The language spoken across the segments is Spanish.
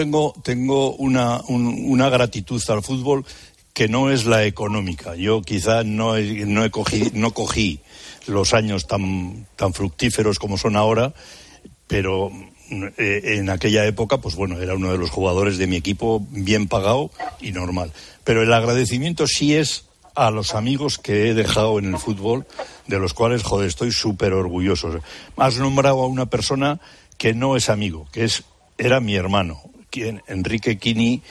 Tengo, tengo una, una gratitud al fútbol que no es la económica. Yo quizá no, no, he cogí, no cogí los años tan, tan fructíferos como son ahora, pero eh, en aquella época, pues bueno, era uno de los jugadores de mi equipo bien pagado y normal. Pero el agradecimiento sí es a los amigos que he dejado en el fútbol, de los cuales, joder, estoy súper orgulloso. Has nombrado a una persona que no es amigo, que es, era mi hermano, quien, Enrique Quini.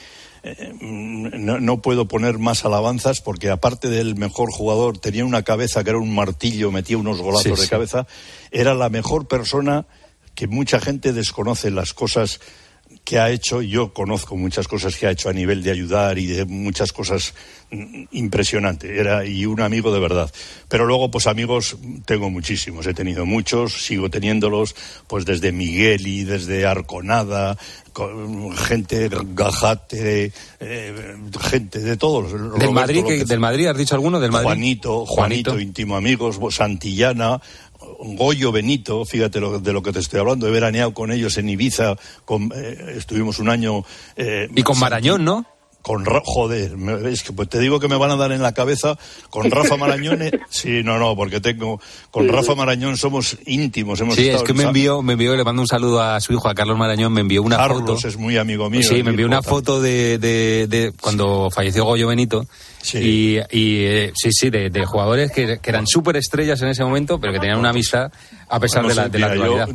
Eh, no, puedo poner más alabanzas porque aparte del mejor jugador tenía una cabeza que era un martillo, metía unos golazos de cabeza, era la mejor persona que mucha gente desconoce las cosas que ha hecho, yo conozco muchas cosas que ha hecho a nivel de ayudar y de muchas cosas mm, impresionantes, era y un amigo de verdad. Pero luego, pues amigos tengo muchísimos, he tenido muchos, sigo teniéndolos, pues desde Miguel y desde Arconada, gente Gajate, eh, gente de todos. ¿Del Madrid, ¿Del Madrid has dicho alguno? ¿Del Madrid? Juanito, Juanito, íntimo amigos, Santillana, Goyo Benito, fíjate de lo que te estoy hablando, he veraneado con ellos en Ibiza, eh, estuvimos un año... Eh, y con Marañón, ¿no? con joder, es que pues te digo que me van a dar en la cabeza con Rafa Marañón, eh, sí, no, no, porque tengo con Rafa Marañón somos íntimos, hemos Sí, es que me envió, me envió, le mando un saludo a su hijo, a Carlos Marañón, me envió una foto. Carlos es muy amigo mío. Sí, me envió una foto de, de, cuando falleció Goyo Benito. Sí. Y, y eh, sí, sí, de, jugadores que, eran súper estrellas en ese momento, pero que tenían una amistad a pesar de la, de la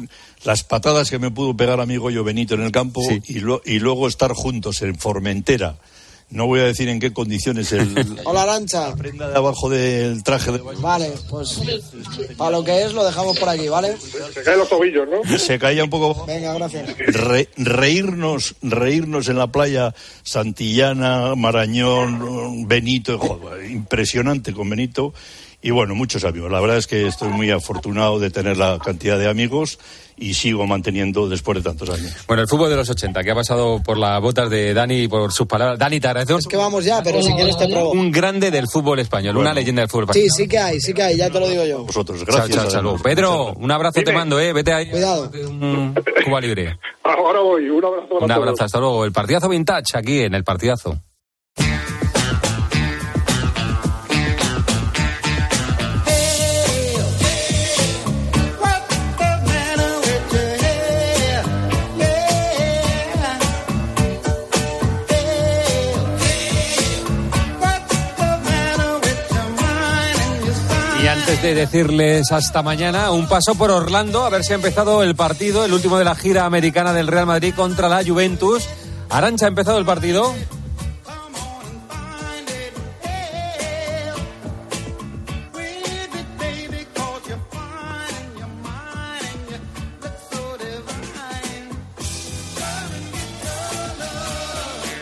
las patadas que me pudo pegar a mi Goyo Benito en el campo y, y luego estar juntos en Formentera no voy a decir en qué condiciones el. Hola, Arancha. La prenda de abajo del traje de baño. Vale, pues para lo que es lo dejamos por aquí, ¿vale? Se caen los tobillos, ¿no? Se caía un poco. Venga, gracias. reírnos, reírnos en la playa Santillana, Marañón, Benito, impresionante con Benito. Y bueno, muchos amigos. La verdad es que estoy muy afortunado de tener la cantidad de amigos y sigo manteniendo después de tantos años. Bueno, el fútbol de los 80, que ha pasado por las botas de Dani y por sus palabras. Dani, te agradezco. Es que vamos ya, pero si quieres te pruebo. Un grande del fútbol español, una leyenda del fútbol español. Sí, sí que hay, sí que hay, ya te lo digo yo. Vosotros, gracias. Chao, Pedro, un abrazo te mando, ¿eh? Vete ahí. Cuidado. Cuba Libre. Ahora voy, un abrazo. Un abrazo, hasta luego. El partidazo vintage aquí en el partidazo. Antes de decirles hasta mañana, un paso por Orlando, a ver si ha empezado el partido, el último de la gira americana del Real Madrid contra la Juventus. Arancha, ¿ha empezado el partido?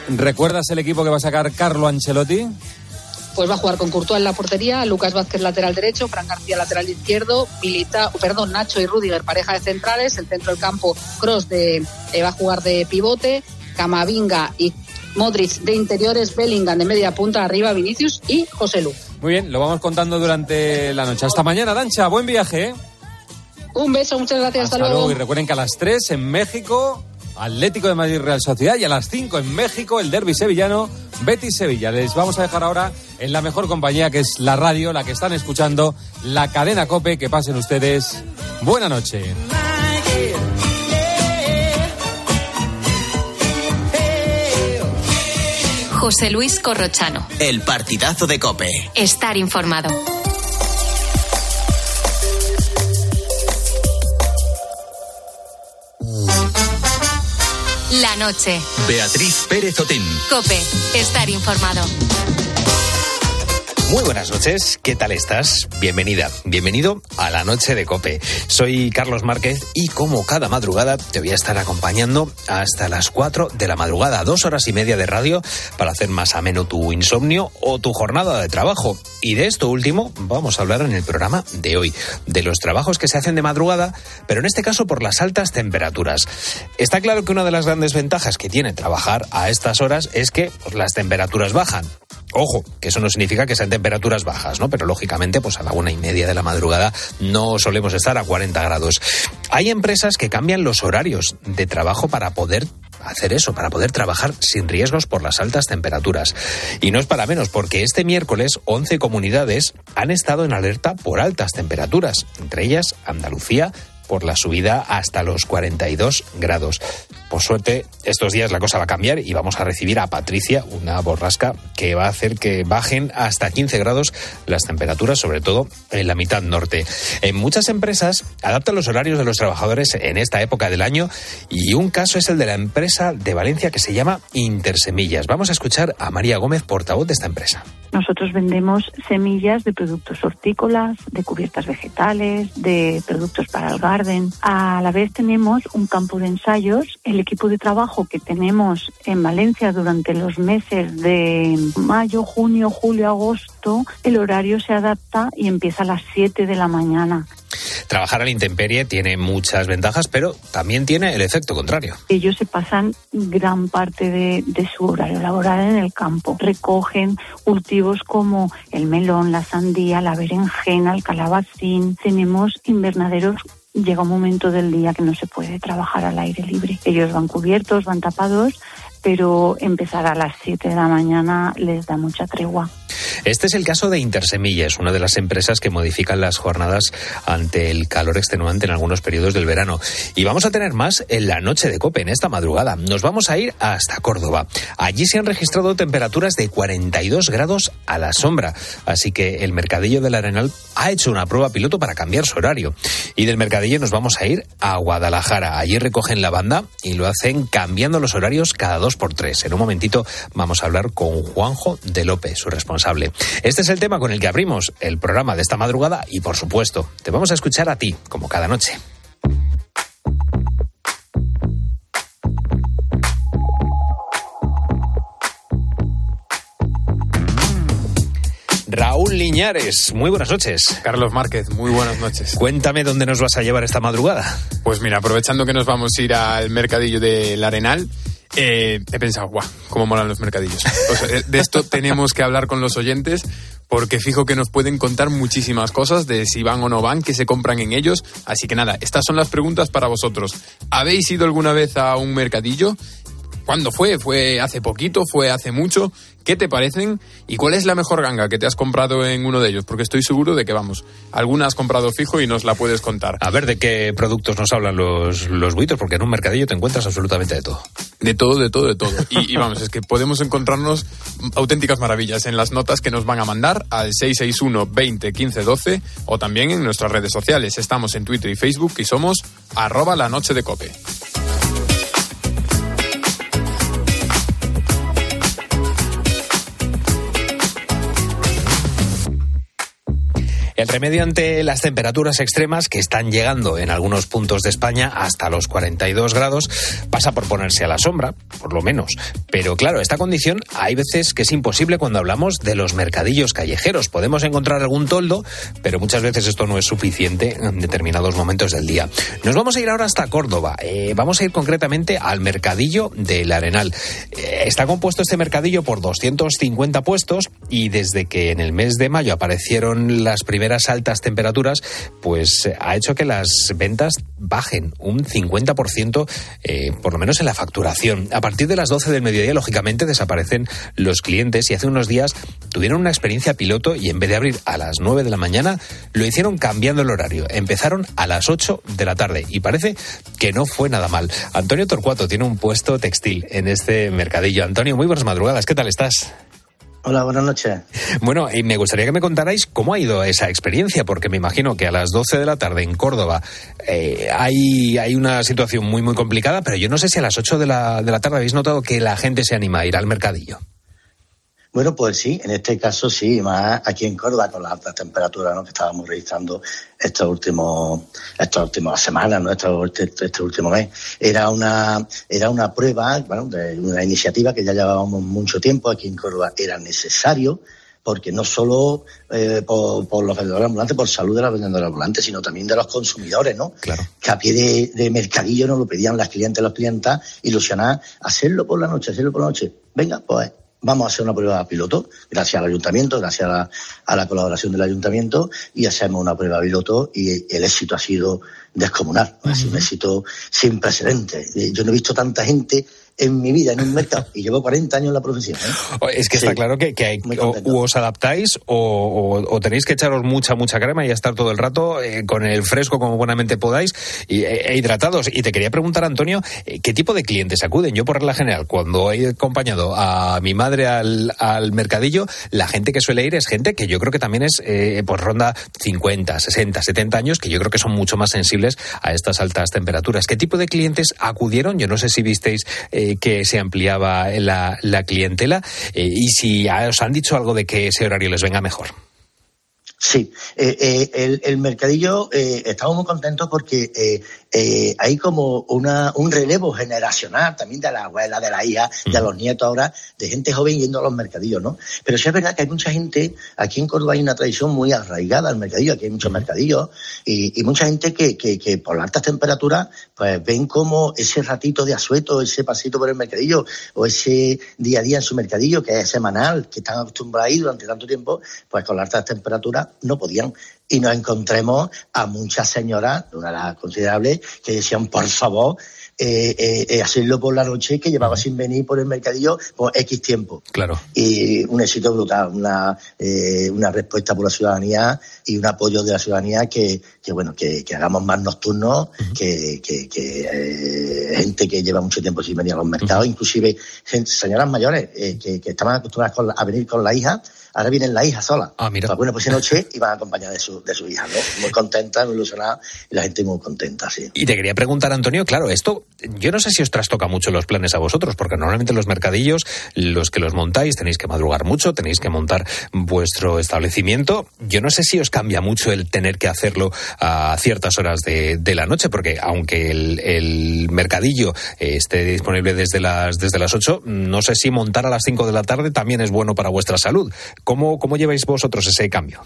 ¿Recuerdas el equipo que va a sacar Carlo Ancelotti? Pues va a jugar con Courtois en la portería, Lucas Vázquez lateral derecho, Fran García lateral izquierdo, Milita, perdón, Nacho y Rudiger pareja de centrales, el centro del campo Cross de, eh, va a jugar de pivote, Camavinga y Modric de interiores, Bellingham de media punta arriba, Vinicius y José Lu. Muy bien, lo vamos contando durante la noche. Hasta mañana, Dancha, buen viaje. ¿eh? Un beso, muchas gracias, hasta, luego. Y recuerden que a las 3 en México Atlético de Madrid Real Sociedad y a las 5 en México el derby sevillano Betis Sevilla. Les vamos a dejar ahora en la mejor compañía que es la radio, la que están escuchando, la cadena Cope. Que pasen ustedes. Buena noche. José Luis Corrochano. El partidazo de Cope. Estar informado. Noche. Beatriz Pérez Otín. Cope, estar informado. Muy buenas noches, ¿qué tal estás? Bienvenida, bienvenido a la noche de Cope. Soy Carlos Márquez y como cada madrugada te voy a estar acompañando hasta las 4 de la madrugada, dos horas y media de radio para hacer más ameno tu insomnio o tu jornada de trabajo. Y de esto último vamos a hablar en el programa de hoy, de los trabajos que se hacen de madrugada, pero en este caso por las altas temperaturas. Está claro que una de las grandes ventajas que tiene trabajar a estas horas es que pues, las temperaturas bajan. Ojo, que eso no significa que sean temperaturas bajas, ¿no? Pero lógicamente, pues a la una y media de la madrugada no solemos estar a 40 grados. Hay empresas que cambian los horarios de trabajo para poder hacer eso, para poder trabajar sin riesgos por las altas temperaturas. Y no es para menos, porque este miércoles 11 comunidades han estado en alerta por altas temperaturas, entre ellas Andalucía, por la subida hasta los 42 grados. Por suerte, estos días la cosa va a cambiar y vamos a recibir a Patricia, una borrasca que va a hacer que bajen hasta 15 grados las temperaturas, sobre todo en la mitad norte. En muchas empresas adaptan los horarios de los trabajadores en esta época del año y un caso es el de la empresa de Valencia que se llama Intersemillas. Vamos a escuchar a María Gómez, portavoz de esta empresa. Nosotros vendemos semillas de productos hortícolas, de cubiertas vegetales, de productos para el garden. A la vez tenemos un campo de ensayos, el equipo de trabajo que tenemos en Valencia durante los meses de mayo, junio, julio, agosto, el horario se adapta y empieza a las 7 de la mañana. Trabajar a la intemperie tiene muchas ventajas, pero también tiene el efecto contrario. Ellos se pasan gran parte de, de, su horario laboral en el campo. Recogen cultivos como el melón, la sandía, la berenjena, el calabacín. Tenemos invernaderos llega un momento del día que no se puede trabajar al aire libre. Ellos van cubiertos, van tapados, pero empezar a las 7 de la mañana les da mucha tregua. Este es el caso de Intersemillas, una de las empresas que modifican las jornadas ante el calor extenuante en algunos periodos del verano. Y vamos a tener más en la noche de Cope, en esta madrugada. Nos vamos a ir hasta Córdoba. Allí se han registrado temperaturas de 42 grados a la sombra. Así que el Mercadillo del Arenal ha hecho una prueba piloto para cambiar su horario. Y del Mercadillo nos vamos a ir a Guadalajara. Allí recogen la banda y lo hacen cambiando los horarios cada dos por tres. En un momentito vamos a hablar con Juanjo de López, su responsable. Este es el tema con el que abrimos el programa de esta madrugada y, por supuesto, te vamos a escuchar a ti, como cada noche. Raúl Liñares, muy buenas noches. Carlos Márquez, muy buenas noches. Cuéntame dónde nos vas a llevar esta madrugada. Pues mira, aprovechando que nos vamos a ir al mercadillo del Arenal, eh, he pensado, guau, cómo molan los mercadillos. O sea, de esto tenemos que hablar con los oyentes porque fijo que nos pueden contar muchísimas cosas de si van o no van, que se compran en ellos. Así que nada, estas son las preguntas para vosotros. ¿Habéis ido alguna vez a un mercadillo? ¿Cuándo fue? ¿Fue hace poquito? ¿Fue hace mucho? ¿Qué te parecen? ¿Y cuál es la mejor ganga que te has comprado en uno de ellos? Porque estoy seguro de que, vamos, alguna has comprado fijo y nos la puedes contar. A ver de qué productos nos hablan los, los buitos, porque en un mercadillo te encuentras absolutamente de todo. De todo, de todo, de todo. Y, y vamos, es que podemos encontrarnos auténticas maravillas en las notas que nos van a mandar al 661 20 15 12 o también en nuestras redes sociales. Estamos en Twitter y Facebook y somos arroba la noche de cope. El remedio ante las temperaturas extremas que están llegando en algunos puntos de España hasta los 42 grados pasa por ponerse a la sombra, por lo menos. Pero claro, esta condición hay veces que es imposible cuando hablamos de los mercadillos callejeros. Podemos encontrar algún toldo, pero muchas veces esto no es suficiente en determinados momentos del día. Nos vamos a ir ahora hasta Córdoba. Eh, vamos a ir concretamente al mercadillo del Arenal. Eh, está compuesto este mercadillo por 250 puestos y desde que en el mes de mayo aparecieron las primeras primeras altas temperaturas, pues ha hecho que las ventas bajen un 50%, eh, por lo menos en la facturación. A partir de las 12 del mediodía, lógicamente, desaparecen los clientes y hace unos días tuvieron una experiencia piloto y en vez de abrir a las 9 de la mañana, lo hicieron cambiando el horario. Empezaron a las 8 de la tarde y parece que no fue nada mal. Antonio Torcuato tiene un puesto textil en este mercadillo. Antonio, muy buenas madrugadas. ¿Qué tal estás? Hola, buenas noches. Bueno, y me gustaría que me contarais cómo ha ido esa experiencia, porque me imagino que a las 12 de la tarde en Córdoba eh, hay, hay una situación muy, muy complicada, pero yo no sé si a las 8 de la, de la tarde habéis notado que la gente se anima a ir al mercadillo. Bueno, pues sí, en este caso sí, más aquí en Córdoba con las altas temperaturas ¿no? que estábamos registrando estos últimos, estas últimas semanas, ¿no? este, este, último mes. Era una, era una prueba, bueno, de una iniciativa que ya llevábamos mucho tiempo aquí en Córdoba. Era necesario porque no solo eh, por, por, los vendedores ambulantes, por salud de los vendedores ambulantes, sino también de los consumidores, ¿no? Claro. Que a pie de, de mercadillo nos lo pedían las clientes y los clientas, ilusionar, hacerlo por la noche, hacerlo por la noche. Venga, pues vamos a hacer una prueba piloto, gracias al ayuntamiento, gracias a la, a la, colaboración del ayuntamiento, y hacemos una prueba piloto y el éxito ha sido descomunal, ha sido un éxito sin precedentes. Yo no he visto tanta gente en mi vida en un mercado y llevo 40 años en la profesión. ¿eh? Es que está claro que, que hay, o, os adaptáis o, o, tenéis que echaros mucha, mucha crema y estar todo el rato eh, con el fresco como buenamente podáis y, e, e hidratados. Y te quería preguntar, Antonio, eh, ¿qué tipo de clientes acuden? Yo, por regla general, cuando he acompañado a mi madre al, al mercadillo, la gente que suele ir es gente que yo creo que también es, eh, pues ronda 50, 60, 70 años, que yo creo que son mucho más sensibles a estas altas temperaturas. ¿Qué tipo de clientes acudieron? Yo no sé si visteis eh, que se ampliaba la, la clientela eh, y si os han dicho algo de que ese horario les venga mejor. Sí, eh, eh, el, el, mercadillo eh, estamos muy contentos porque eh, hay como una, un relevo generacional también de la abuela, de la hija, de los nietos ahora, de gente joven yendo a los mercadillos, ¿no? Pero sí es verdad que hay mucha gente, aquí en Córdoba hay una tradición muy arraigada al mercadillo, aquí hay muchos mercadillos y, y mucha gente que, que, que, por las altas temperaturas pues ven como ese ratito de asueto, ese pasito por el mercadillo o ese día a día en su mercadillo que es semanal, que están acostumbrados a ir durante tanto tiempo, pues con las altas temperaturas no podían. Y nos encontremos a muchas señoras, una de las considerables, que decían, por favor, eh, eh, eh, hacerlo por la noche que llevaba sin venir por el mercadillo por X tiempo. Claro. Y un éxito brutal, una, una respuesta por la ciudadanía y un apoyo de la ciudadanía que, que bueno, que, que hagamos más nocturnos, uh -huh. que, que, que gente que lleva mucho tiempo sin venir a los mercados, uh -huh. inclusive gente, señoras mayores que, que estaban acostumbradas con, a venir con la hija, ahora vienen la hija sola. Ah, mira. Bueno, pues esa noche iban acompañadas de su, de su hija, ¿no? Muy contenta, muy ilusionada y la gente muy contenta, sí. Y te quería preguntar, Antonio, claro, esto yo no sé si os trastoca mucho los planes a vosotros, porque normalmente los mercadillos, los que los montáis, tenéis que madrugar mucho, tenéis que montar vuestro establecimiento. Yo no sé si os cambia mucho el tener que hacerlo a ciertas horas de, de la noche, porque aunque el, el mercadillo esté disponible desde las, desde las 8, no sé si montar a las 5 de la tarde también es bueno para vuestra salud. ¿Cómo, cómo lleváis vosotros ese cambio?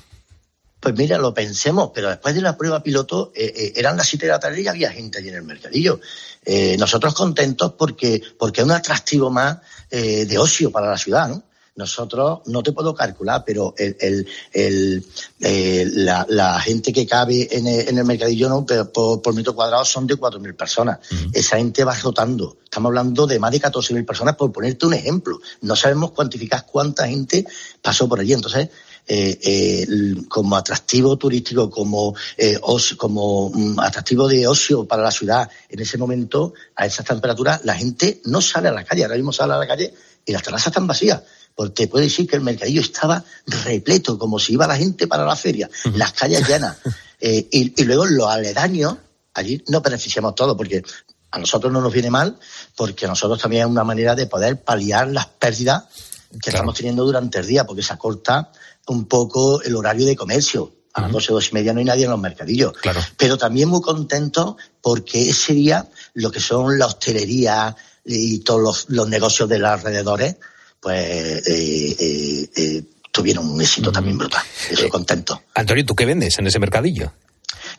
Pues mira, lo pensemos, pero después de la prueba piloto eh, eh, eran las 7 de la tarde y había gente allí en el mercadillo. Eh, nosotros contentos porque, porque es un atractivo más de ocio para la ciudad, ¿no? Nosotros, no te puedo calcular, pero el, el, el, eh, la, la, gente que cabe en el, en mercadillo ¿no? por, por, metro cuadrado son de 4.000 personas. Uh -huh. Esa gente va rotando. Estamos hablando de más de 14.000 personas, por ponerte un ejemplo. No sabemos cuantificar cuánta gente pasó por allí. Entonces, eh, eh, como atractivo turístico, como, eh, os, como um, atractivo de ocio para la ciudad, en ese momento, a esas temperaturas, la gente no sale a la calle. Ahora mismo sale a la calle y las terrazas están vacías porque puede decir que el mercadillo estaba repleto, como si iba la gente para la feria, las calles llenas. Eh, y, y, luego los aledaños, allí nos beneficiamos todos, porque a nosotros no nos viene mal, porque a nosotros también es una manera de poder paliar las pérdidas que claro. estamos teniendo durante el día, porque se acorta un poco el horario de comercio. A las 12, 2 y media no hay nadie en los mercadillos. Claro. Pero también muy contento porque ese día lo que son la hostelería y todos los, los negocios de los alrededores, pues eh, eh, eh, tuvieron un éxito también brutal. Estoy contento. Antonio, ¿tú qué vendes en ese mercadillo?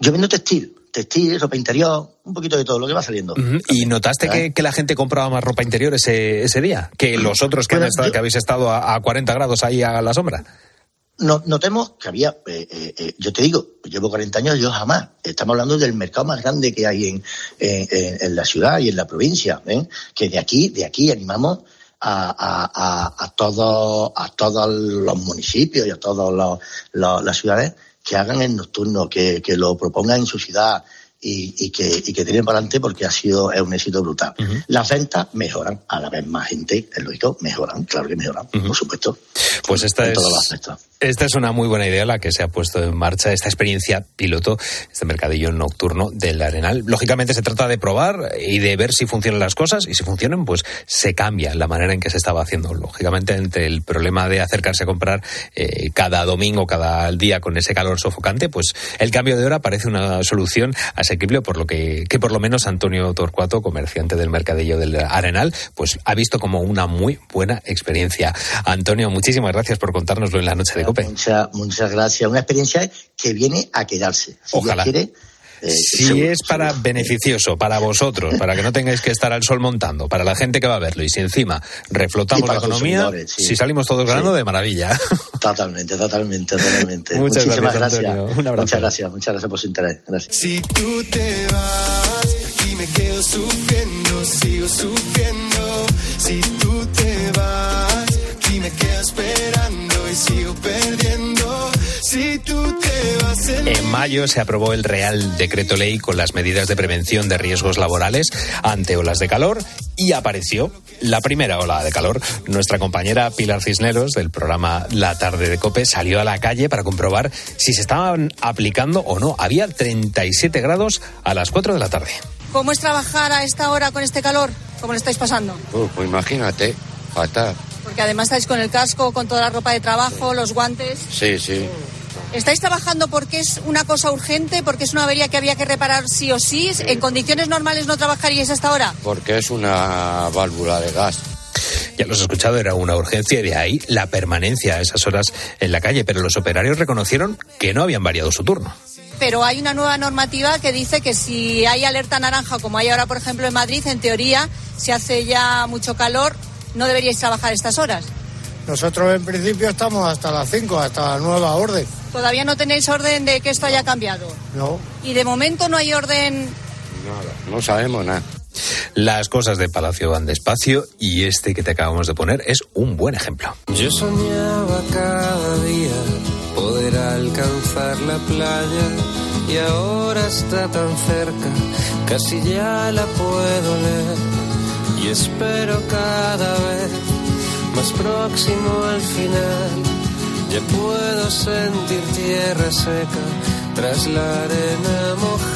Yo vendo textil, textil, ropa interior, un poquito de todo lo que va saliendo. Uh -huh. ¿Y notaste que, que, la gente compraba más ropa interior ese, ese día? Que los otros que, bueno, estado, yo... que habéis estado a, a, 40 grados ahí a la sombra. No, notemos que había, eh, eh, yo te digo, llevo 40 años, yo jamás. Estamos hablando del mercado más grande que hay en, en, en la ciudad y en la provincia. ¿eh? Que de aquí, de aquí animamos a, a, a, todos, a todos los municipios y a todas las ciudades que hagan el nocturno, que, que lo propongan en su ciudad, y, y, que, y que tienen para adelante porque ha sido es un éxito brutal. Uh -huh. Las ventas mejoran, a la vez más gente, es lógico, mejoran, claro que mejoran, uh -huh. por supuesto. Pues esta es, esta es una muy buena idea la que se ha puesto en marcha, esta experiencia piloto, este mercadillo nocturno del Arenal. Lógicamente se trata de probar y de ver si funcionan las cosas y si funcionan, pues se cambia la manera en que se estaba haciendo. Lógicamente, entre el problema de acercarse a comprar eh, cada domingo, cada día con ese calor sofocante, pues el cambio de hora parece una solución asequible, por lo que, que por lo menos Antonio Torcuato, comerciante del mercadillo del Arenal, pues ha visto como una muy buena experiencia. Antonio, muchísimas gracias por contárnoslo en la noche de Cope. Muchas, muchas gracias. Una experiencia que viene a quedarse. Si Ojalá. Quiere, eh, si seguro, es para seguro. beneficioso, para vosotros, para que no tengáis que estar al sol montando, para la gente que va a verlo, y si encima reflotamos la economía, sí. si salimos todos ganando, sí. de maravilla. Totalmente, totalmente, totalmente. Muchas Muchísimas gracias. gracias. Un abrazo. Muchas gracias, muchas gracias por su interés. Gracias. Si tú te vas y me quedo sufriendo, sigo sufriendo Si tú te vas, dime qué esperando en mayo se aprobó el Real Decreto Ley con las medidas de prevención de riesgos laborales ante olas de calor y apareció la primera ola de calor. Nuestra compañera Pilar Cisneros del programa La Tarde de Cope salió a la calle para comprobar si se estaban aplicando o no. Había 37 grados a las 4 de la tarde. ¿Cómo es trabajar a esta hora con este calor? ¿Cómo lo estáis pasando? Uh, pues imagínate, fatal. Porque además estáis con el casco, con toda la ropa de trabajo, los guantes. Sí, sí. ¿Estáis trabajando porque es una cosa urgente, porque es una avería que había que reparar sí o sí? ¿En condiciones normales no trabajaríais hasta ahora? Porque es una válvula de gas. Ya los he escuchado, era una urgencia y de ahí la permanencia a esas horas en la calle, pero los operarios reconocieron que no habían variado su turno. Pero hay una nueva normativa que dice que si hay alerta naranja, como hay ahora, por ejemplo, en Madrid, en teoría, si hace ya mucho calor, no deberíais trabajar estas horas. Nosotros en principio estamos hasta las 5, hasta la nueva orden. Todavía no tenéis orden de que esto haya cambiado. No. Y de momento no hay orden. Nada, no sabemos nada. Las cosas de Palacio van despacio y este que te acabamos de poner es un buen ejemplo. Yo soñaba cada día poder alcanzar la playa y ahora está tan cerca, casi ya la puedo leer y espero cada vez más próximo al final. Ya puedo sentir tierra seca tras la arena mojada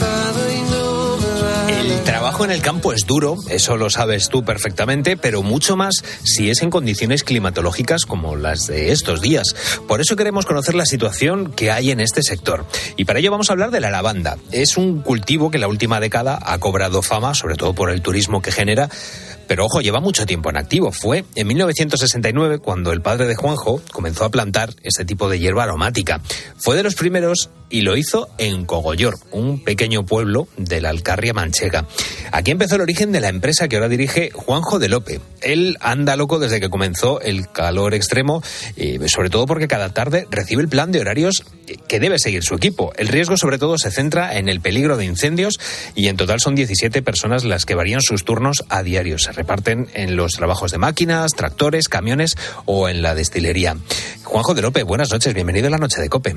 El trabajo en el campo es duro, eso lo sabes tú perfectamente, pero mucho más si es en condiciones climatológicas como las de estos días. Por eso queremos conocer la situación que hay en este sector. Y para ello vamos a hablar de la lavanda. Es un cultivo que la última década ha cobrado fama, sobre todo por el turismo que genera. Pero ojo, lleva mucho tiempo en activo. Fue en 1969 cuando el padre de Juanjo comenzó a plantar este tipo de hierba aromática. Fue de los primeros y lo hizo en Cogollor, un pequeño pueblo de la Alcarria Manchega. Aquí empezó el origen de la empresa que ahora dirige Juanjo de Lope. Él anda loco desde que comenzó el calor extremo, y sobre todo porque cada tarde recibe el plan de horarios que debe seguir su equipo. El riesgo sobre todo se centra en el peligro de incendios y en total son 17 personas las que varían sus turnos a diario. Se reparten en los trabajos de máquinas, tractores, camiones o en la destilería. Juanjo de Lope, buenas noches, bienvenido a la noche de Cope.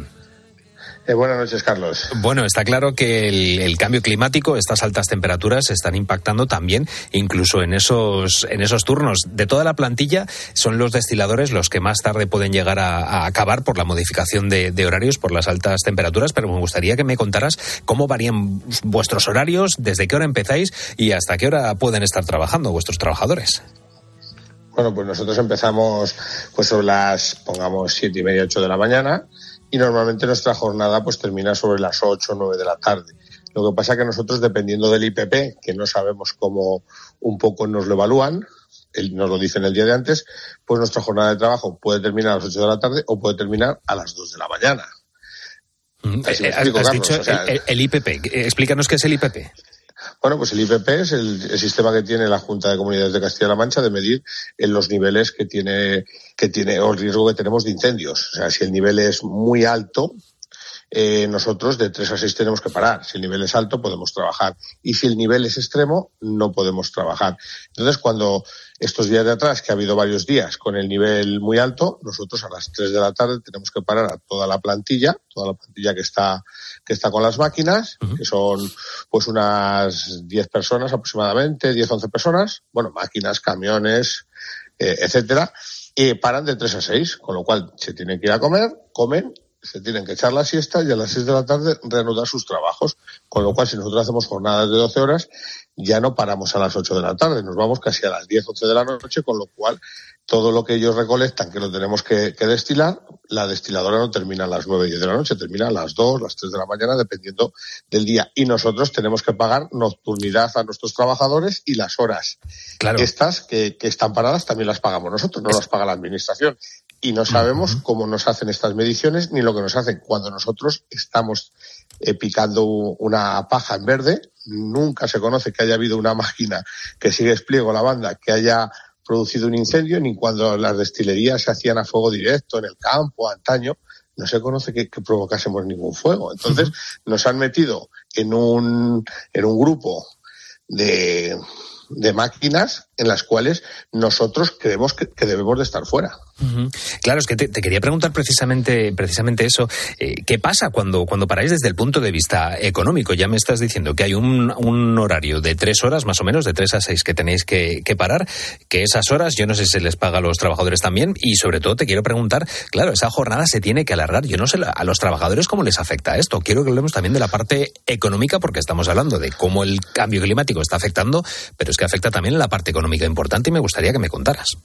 Eh, buenas noches, Carlos. Bueno, está claro que el, el, cambio climático, estas altas temperaturas, están impactando también, incluso en esos, en esos turnos. De toda la plantilla, son los destiladores los que más tarde pueden llegar a, a acabar por la modificación de, de, horarios, por las altas temperaturas, pero me gustaría que me contaras cómo varían vuestros horarios, desde qué hora empezáis y hasta qué hora pueden estar trabajando vuestros trabajadores. Bueno, pues nosotros empezamos pues sobre las, pongamos, siete y media, ocho de la mañana y normalmente nuestra jornada pues termina sobre las 8 o 9 de la tarde. Lo que pasa es que nosotros, dependiendo del IPP, que no sabemos cómo un poco nos lo evalúan, nos lo dicen el día de antes, pues nuestra jornada de trabajo puede terminar a las 8 de la tarde o puede terminar a las 2 de la mañana. Así me explico, Has Carlos, dicho o sea, el, el, IPP. Explícanos qué es el IPP. Bueno, pues el IPP es el, sistema que tiene la Junta de Comunidades de Castilla-La Mancha de medir en los niveles que tiene, que tiene, o el riesgo que tenemos de incendios. O sea, si el nivel es muy alto, eh, nosotros de 3 a 6 tenemos que parar. Si el nivel es alto, podemos trabajar. Y si el nivel es extremo, no podemos trabajar. Entonces, cuando estos días de atrás, que ha habido varios días con el nivel muy alto, nosotros a las 3 de la tarde tenemos que parar a toda la plantilla, toda la plantilla que está, que está con las máquinas, uh -huh. que son pues unas 10 personas aproximadamente, 10, 11 personas, bueno, máquinas, camiones, eh, etcétera, y paran de 3 a 6, con lo cual se tienen que ir a comer, comen se tienen que echar la siesta y a las 6 de la tarde reanudar sus trabajos. Con lo cual, si nosotros hacemos jornadas de 12 horas, ya no paramos a las 8 de la tarde, nos vamos casi a las 10, 11 de la noche, con lo cual todo lo que ellos recolectan, que lo tenemos que, que destilar, la destiladora no termina a las 9, 10 de la noche, termina a las 2, las 3 de la mañana, dependiendo del día. Y nosotros tenemos que pagar nocturnidad a nuestros trabajadores y las horas. Claro. Estas que, que están paradas también las pagamos nosotros, no las paga la administración y no sabemos uh -huh. cómo nos hacen estas mediciones ni lo que nos hacen. Cuando nosotros estamos eh, picando una paja en verde, nunca se conoce que haya habido una máquina que sigue despliego la banda, que haya producido un incendio, ni cuando las destilerías se hacían a fuego directo en el campo, antaño, no se conoce que, que provocásemos ningún fuego. Entonces, uh -huh. nos han metido en un, en un grupo de, de máquinas en las cuales nosotros creemos que, debemos de estar fuera. Ujú. Claro, es que te, quería preguntar precisamente, precisamente eso. Eh, ¿Qué pasa cuando, cuando paráis desde el punto de vista económico? Ya me estás diciendo que hay un, un horario de tres horas, más o menos, de tres a seis que tenéis que, que parar, que esas horas, yo no sé si se les paga a los trabajadores también, y sobre todo te quiero preguntar, claro, esa jornada se tiene que alargar. Yo no sé a los trabajadores cómo les afecta esto. Quiero que hablemos también de la parte económica, porque estamos hablando de cómo el cambio climático está afectando, pero es que afecta también la parte económica importante y me gustaría que me contaras.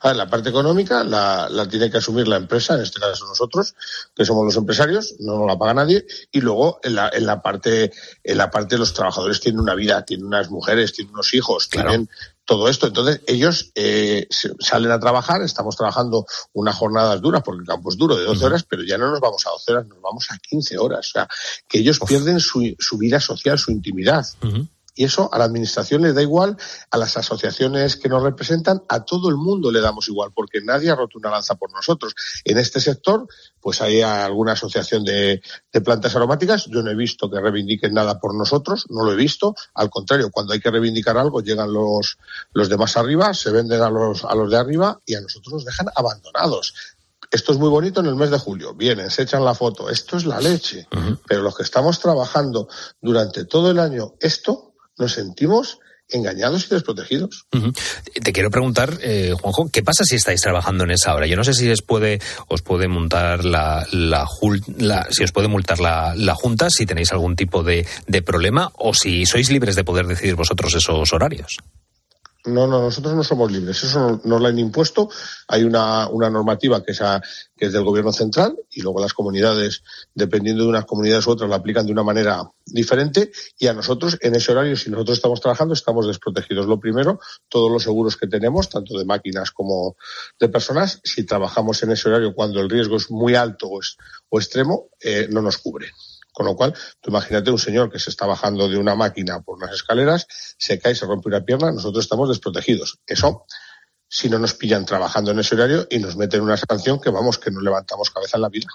A ver, la parte económica la, la tiene que asumir la empresa, en este caso nosotros, que somos los empresarios, no nos la paga nadie, y luego en la, en la parte, en la parte de los trabajadores tienen una vida, tienen unas mujeres, tienen unos hijos, tienen todo esto. Entonces, ellos eh, salen a trabajar, estamos trabajando unas jornadas duras, porque el campo es duro, de 12 horas, pero ya no nos vamos a 12 horas, nos vamos a 15 horas. O sea, que ellos pierden su, su vida social, su intimidad. Y eso a la administración le da igual, a las asociaciones que nos representan, a todo el mundo le damos igual, porque nadie ha roto una lanza por nosotros. En este sector, pues hay alguna asociación de, de plantas aromáticas. Yo no he visto que reivindiquen nada por nosotros, no lo he visto. Al contrario, cuando hay que reivindicar algo, llegan los, los de más arriba, se venden a los, a los de arriba y a nosotros nos dejan abandonados. Esto es muy bonito en el mes de julio. Vienen, se echan la foto. Esto es la leche. Pero los que estamos trabajando durante todo el año esto, nos sentimos engañados y desprotegidos. Te quiero preguntar, eh, Juanjo, ¿qué pasa si estáis trabajando en esa hora? Yo no sé si os puede, os la, si os puede multar la, junta, si tenéis algún tipo de problema, o si sois libres de poder decidir vosotros esos horarios. No, no, nosotros no somos libres. Eso no- nos lo han impuesto. Hay una, una normativa que es, a- que es del gobierno central y luego las comunidades, dependiendo de unas comunidades u otras, la aplican de una manera diferente. Y a nosotros, en ese horario, si nosotros estamos trabajando, estamos desprotegidos. Lo primero, todos los seguros que tenemos, tanto de máquinas como de personas, si trabajamos en ese horario cuando el riesgo es muy alto o, es- o extremo, eh, no nos cubre. Con lo cual, tú imagínate un señor que se está bajando de una máquina por unas escaleras, se cae, se rompe una pierna, nosotros estamos desprotegidos. Eso, si no nos pillan trabajando en ese horario y nos meten una sanción que vamos, que no levantamos cabeza en la vida.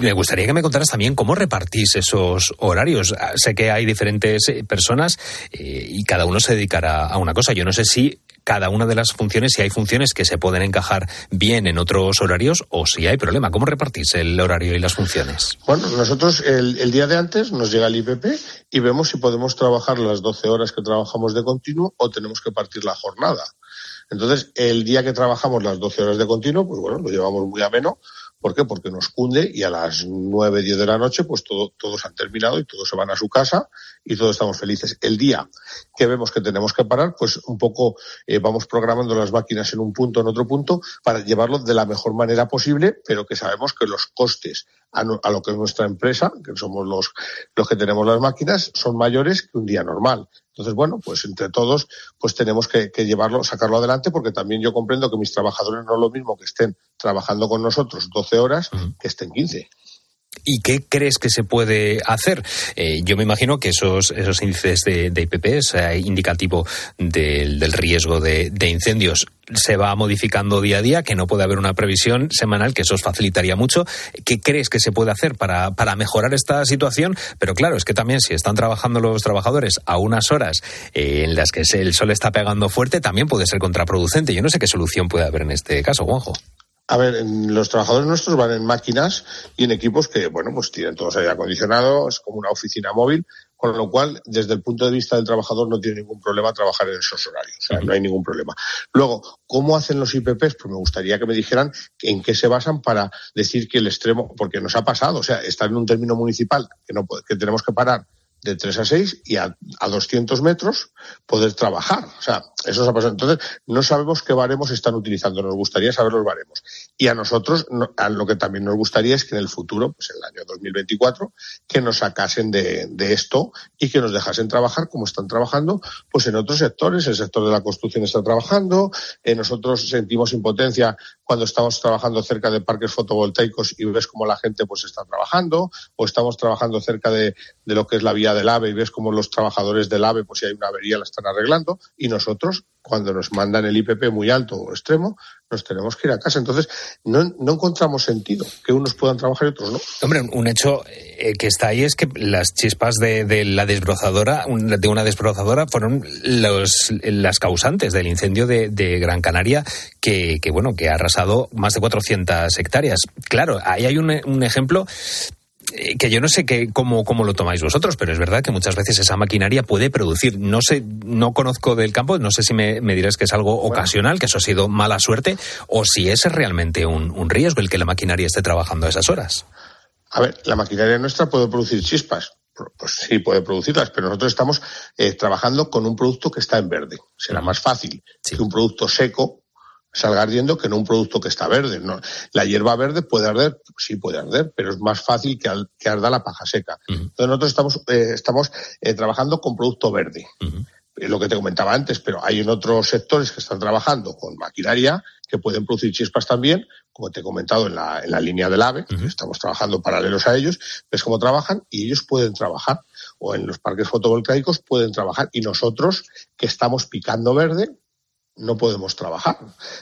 Me gustaría que me contaras también cómo repartís esos horarios. Ah, Sé que hay diferentes eh, personas eh, y cada uno se dedicará a una cosa. Yo no sé si cada una de las funciones, si hay funciones que se pueden encajar bien en otros horarios o si hay problema. ¿Cómo repartís el horario y las funciones? Bueno, nosotros el, el día de antes nos llega el IPP y vemos si podemos trabajar las 12 horas que trabajamos de continuo o tenemos que partir la jornada. Entonces, el día que trabajamos las 12 horas de continuo, pues bueno, lo llevamos muy ameno. ¿Por qué? Porque nos cunde y a las 9, 10 de la noche, pues todo, todos han terminado y todos se van a su casa y todos estamos felices. El día que vemos que tenemos que parar, pues un poco eh, vamos programando las máquinas en un punto, en otro punto, para llevarlo de la mejor manera posible, pero que sabemos que los costes a, a lo que es nuestra empresa, que somos los, los que tenemos las máquinas, son mayores que un día normal. Entonces, bueno, pues entre todos, pues tenemos que, que llevarlo, sacarlo adelante, porque también yo comprendo que mis trabajadores no es lo mismo que estén trabajando con nosotros 12 horas que estén 15. ¿Y qué crees que se puede hacer? Eh, yo me imagino que esos, esos índices de, de IPP, ese indicativo del, riesgo de, incendios, se va modificando día a día, que no puede haber una previsión semanal, que eso os facilitaría mucho. ¿Qué crees que se puede hacer para, para mejorar esta situación? Pero claro, es que también si están trabajando los trabajadores a unas horas eh, en las que el sol está pegando fuerte, también puede ser contraproducente. Yo no sé qué solución puede haber en este caso, Juanjo. A ver, los trabajadores nuestros van en máquinas y en equipos que, bueno, pues tienen todos aire acondicionado, es como una oficina móvil, con lo cual, desde el punto de vista del trabajador, no tiene ningún problema trabajar en esos horarios, o sea, no hay ningún problema. Luego, ¿cómo hacen los IPPs? Pues me gustaría que me dijeran en qué se basan para decir que el extremo, porque nos ha pasado, o sea, estar en un término municipal que, no, que tenemos que parar de 3 a 6 y a, a 200 metros poder trabajar. O sea, eso nos ha pasado. Entonces, no sabemos qué baremos están utilizando. Nos gustaría saber los baremos. Y a nosotros, no- a lo que también nos gustaría es que en el futuro, pues en el año 2024, que nos sacasen de, de esto y que nos dejasen trabajar como están trabajando, pues en otros sectores. El sector de la construcción está trabajando. eh, nosotros sentimos impotencia cuando estamos trabajando cerca de parques fotovoltaicos y ves cómo la gente pues está trabajando, o estamos trabajando cerca de, de lo que es la vía del AVE y ves cómo los trabajadores del AVE, pues si hay una avería la están arreglando, y nosotros, cuando nos mandan el IPP muy alto o extremo, nos tenemos que ir a casa. Entonces, no, no encontramos sentido que unos puedan trabajar y otros no. Hombre, un hecho eh, que está ahí es que las chispas de, de la desbrozadora, de una desbrozadora, fueron los, las causantes del incendio de, Gran Canaria, que, que, bueno, que ha arrasado más de 400 hectáreas. Claro, ahí hay un, un ejemplo que yo no sé qué, cómo, cómo lo tomáis vosotros, pero es verdad que muchas veces esa maquinaria puede producir. No sé, no conozco del campo, no sé si me, me dirás que es algo ocasional, que eso ha sido mala suerte, o si es realmente un, un riesgo el que la maquinaria esté trabajando a esas horas. A ver, la maquinaria nuestra puede producir chispas. Pues sí, puede producirlas, pero nosotros estamos eh, trabajando con un producto que está en verde. Será más fácil que un producto seco salga ardiendo que no un producto que está verde. ¿no? La hierba verde puede arder, sí puede arder, pero es más fácil que, al- que arda la paja seca. Entonces nosotros estamos, eh, estamos eh, trabajando con producto verde. Eh, Lo que te comentaba antes, pero hay en otros sectores que están trabajando con maquinaria que pueden producir chispas también, como te he comentado en la, en la línea del AVE, estamos trabajando paralelos a ellos, ves cómo trabajan y ellos pueden trabajar, o en los parques fotovoltaicos pueden trabajar, y nosotros que estamos picando verde, no podemos trabajar.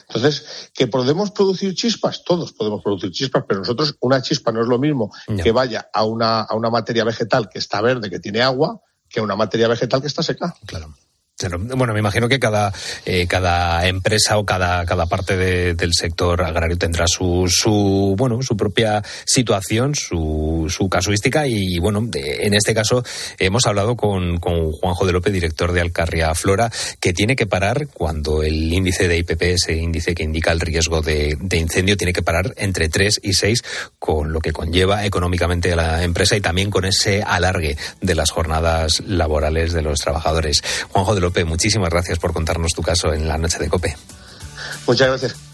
Entonces, ¿que podemos producir chispas? Todos podemos producir chispas, pero nosotros una chispa no es lo mismo que vaya a una, a una materia vegetal que está verde, que tiene agua, que a una materia vegetal que está seca. Claro. Bueno, me imagino que cada, eh, empresa o cada, parte de- del sector agrario tendrá su, su, bueno, su propia situación, su, su casuística y, bueno, en este caso hemos hablado con, Juanjo de López, director de Alcarria Flora, que tiene que parar cuando el índice de IPP, ese índice que indica el riesgo de, de incendio, tiene que parar entre 3 y 6, con lo que conlleva económicamente a la empresa y también con ese alargue de las jornadas laborales de los trabajadores. Juanjo de Muchísimas gracias por contarnos tu caso en la noche de COPE. Muchas gracias.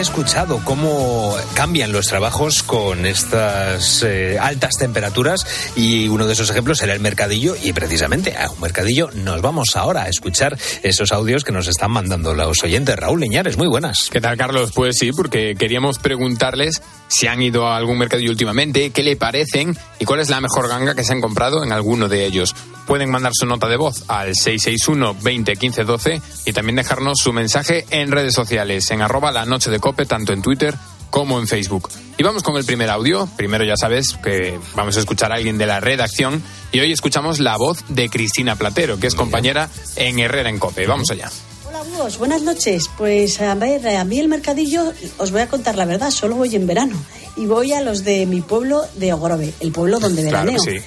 Escuchado cómo cambian los trabajos con estas eh, altas temperaturas y uno de esos ejemplos era el mercadillo y precisamente a un mercadillo nos vamos ahora a escuchar esos audios que nos están mandando los oyentes. Raúl Leñares, muy buenas. ¿Qué tal, Carlos? Pues sí, porque queríamos preguntarles si han ido a algún mercadillo últimamente, qué le parecen y cuál es la mejor ganga que se han comprado en alguno de ellos. Pueden mandar su nota de voz al 661 20 15 12 y también dejarnos su mensaje en redes sociales, en arroba la noche de cope, tanto en Twitter como en Facebook. Y vamos con el primer audio. Primero ya sabes que vamos a escuchar a alguien de la redacción y hoy escuchamos la voz de Cristina Platero, que es compañera en Herrera en Cope. Vamos allá. Hola, buenas noches. Pues a ver, a mí el mercadillo, os voy a contar la verdad, solo voy en verano. Y voy a los de mi pueblo de Ogrove, el pueblo donde veraneo. sí.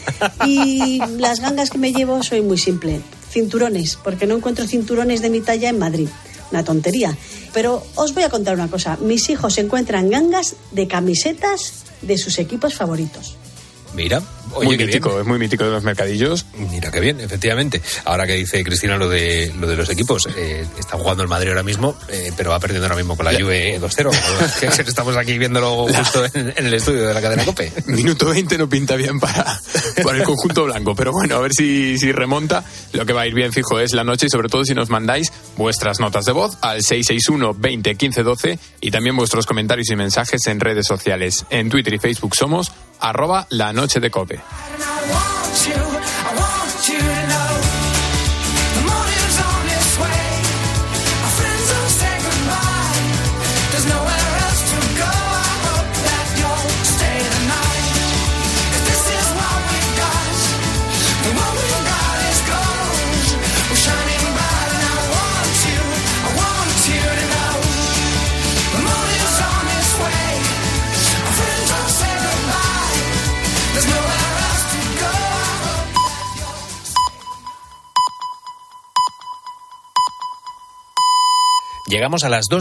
Y las gangas que me llevo soy muy simple. Cinturones, porque no encuentro cinturones de mi talla en Madrid. Una tontería. Pero os voy a contar una cosa. Mis hijos encuentran gangas de camisetas de sus equipos favoritos. Mira, oye, muy mítico, bien. es muy mítico de los mercadillos. Mira qué bien, efectivamente. Ahora que dice Cristina lo de lo de los equipos, eh, está jugando el Madrid ahora mismo, eh, pero va perdiendo ahora mismo con la Juve 2-0. Que Estamos aquí viéndolo justo en, en el estudio de la cadena Cope. Minuto 20 no pinta bien para, para el conjunto blanco, pero bueno, a ver si, si remonta. Lo que va a ir bien fijo es la noche y sobre todo si nos mandáis vuestras notas de voz al 661 20 15 12 y también vuestros comentarios y mensajes en redes sociales. En Twitter y Facebook somos arroba la noche de cope. Llegamos a las 2 de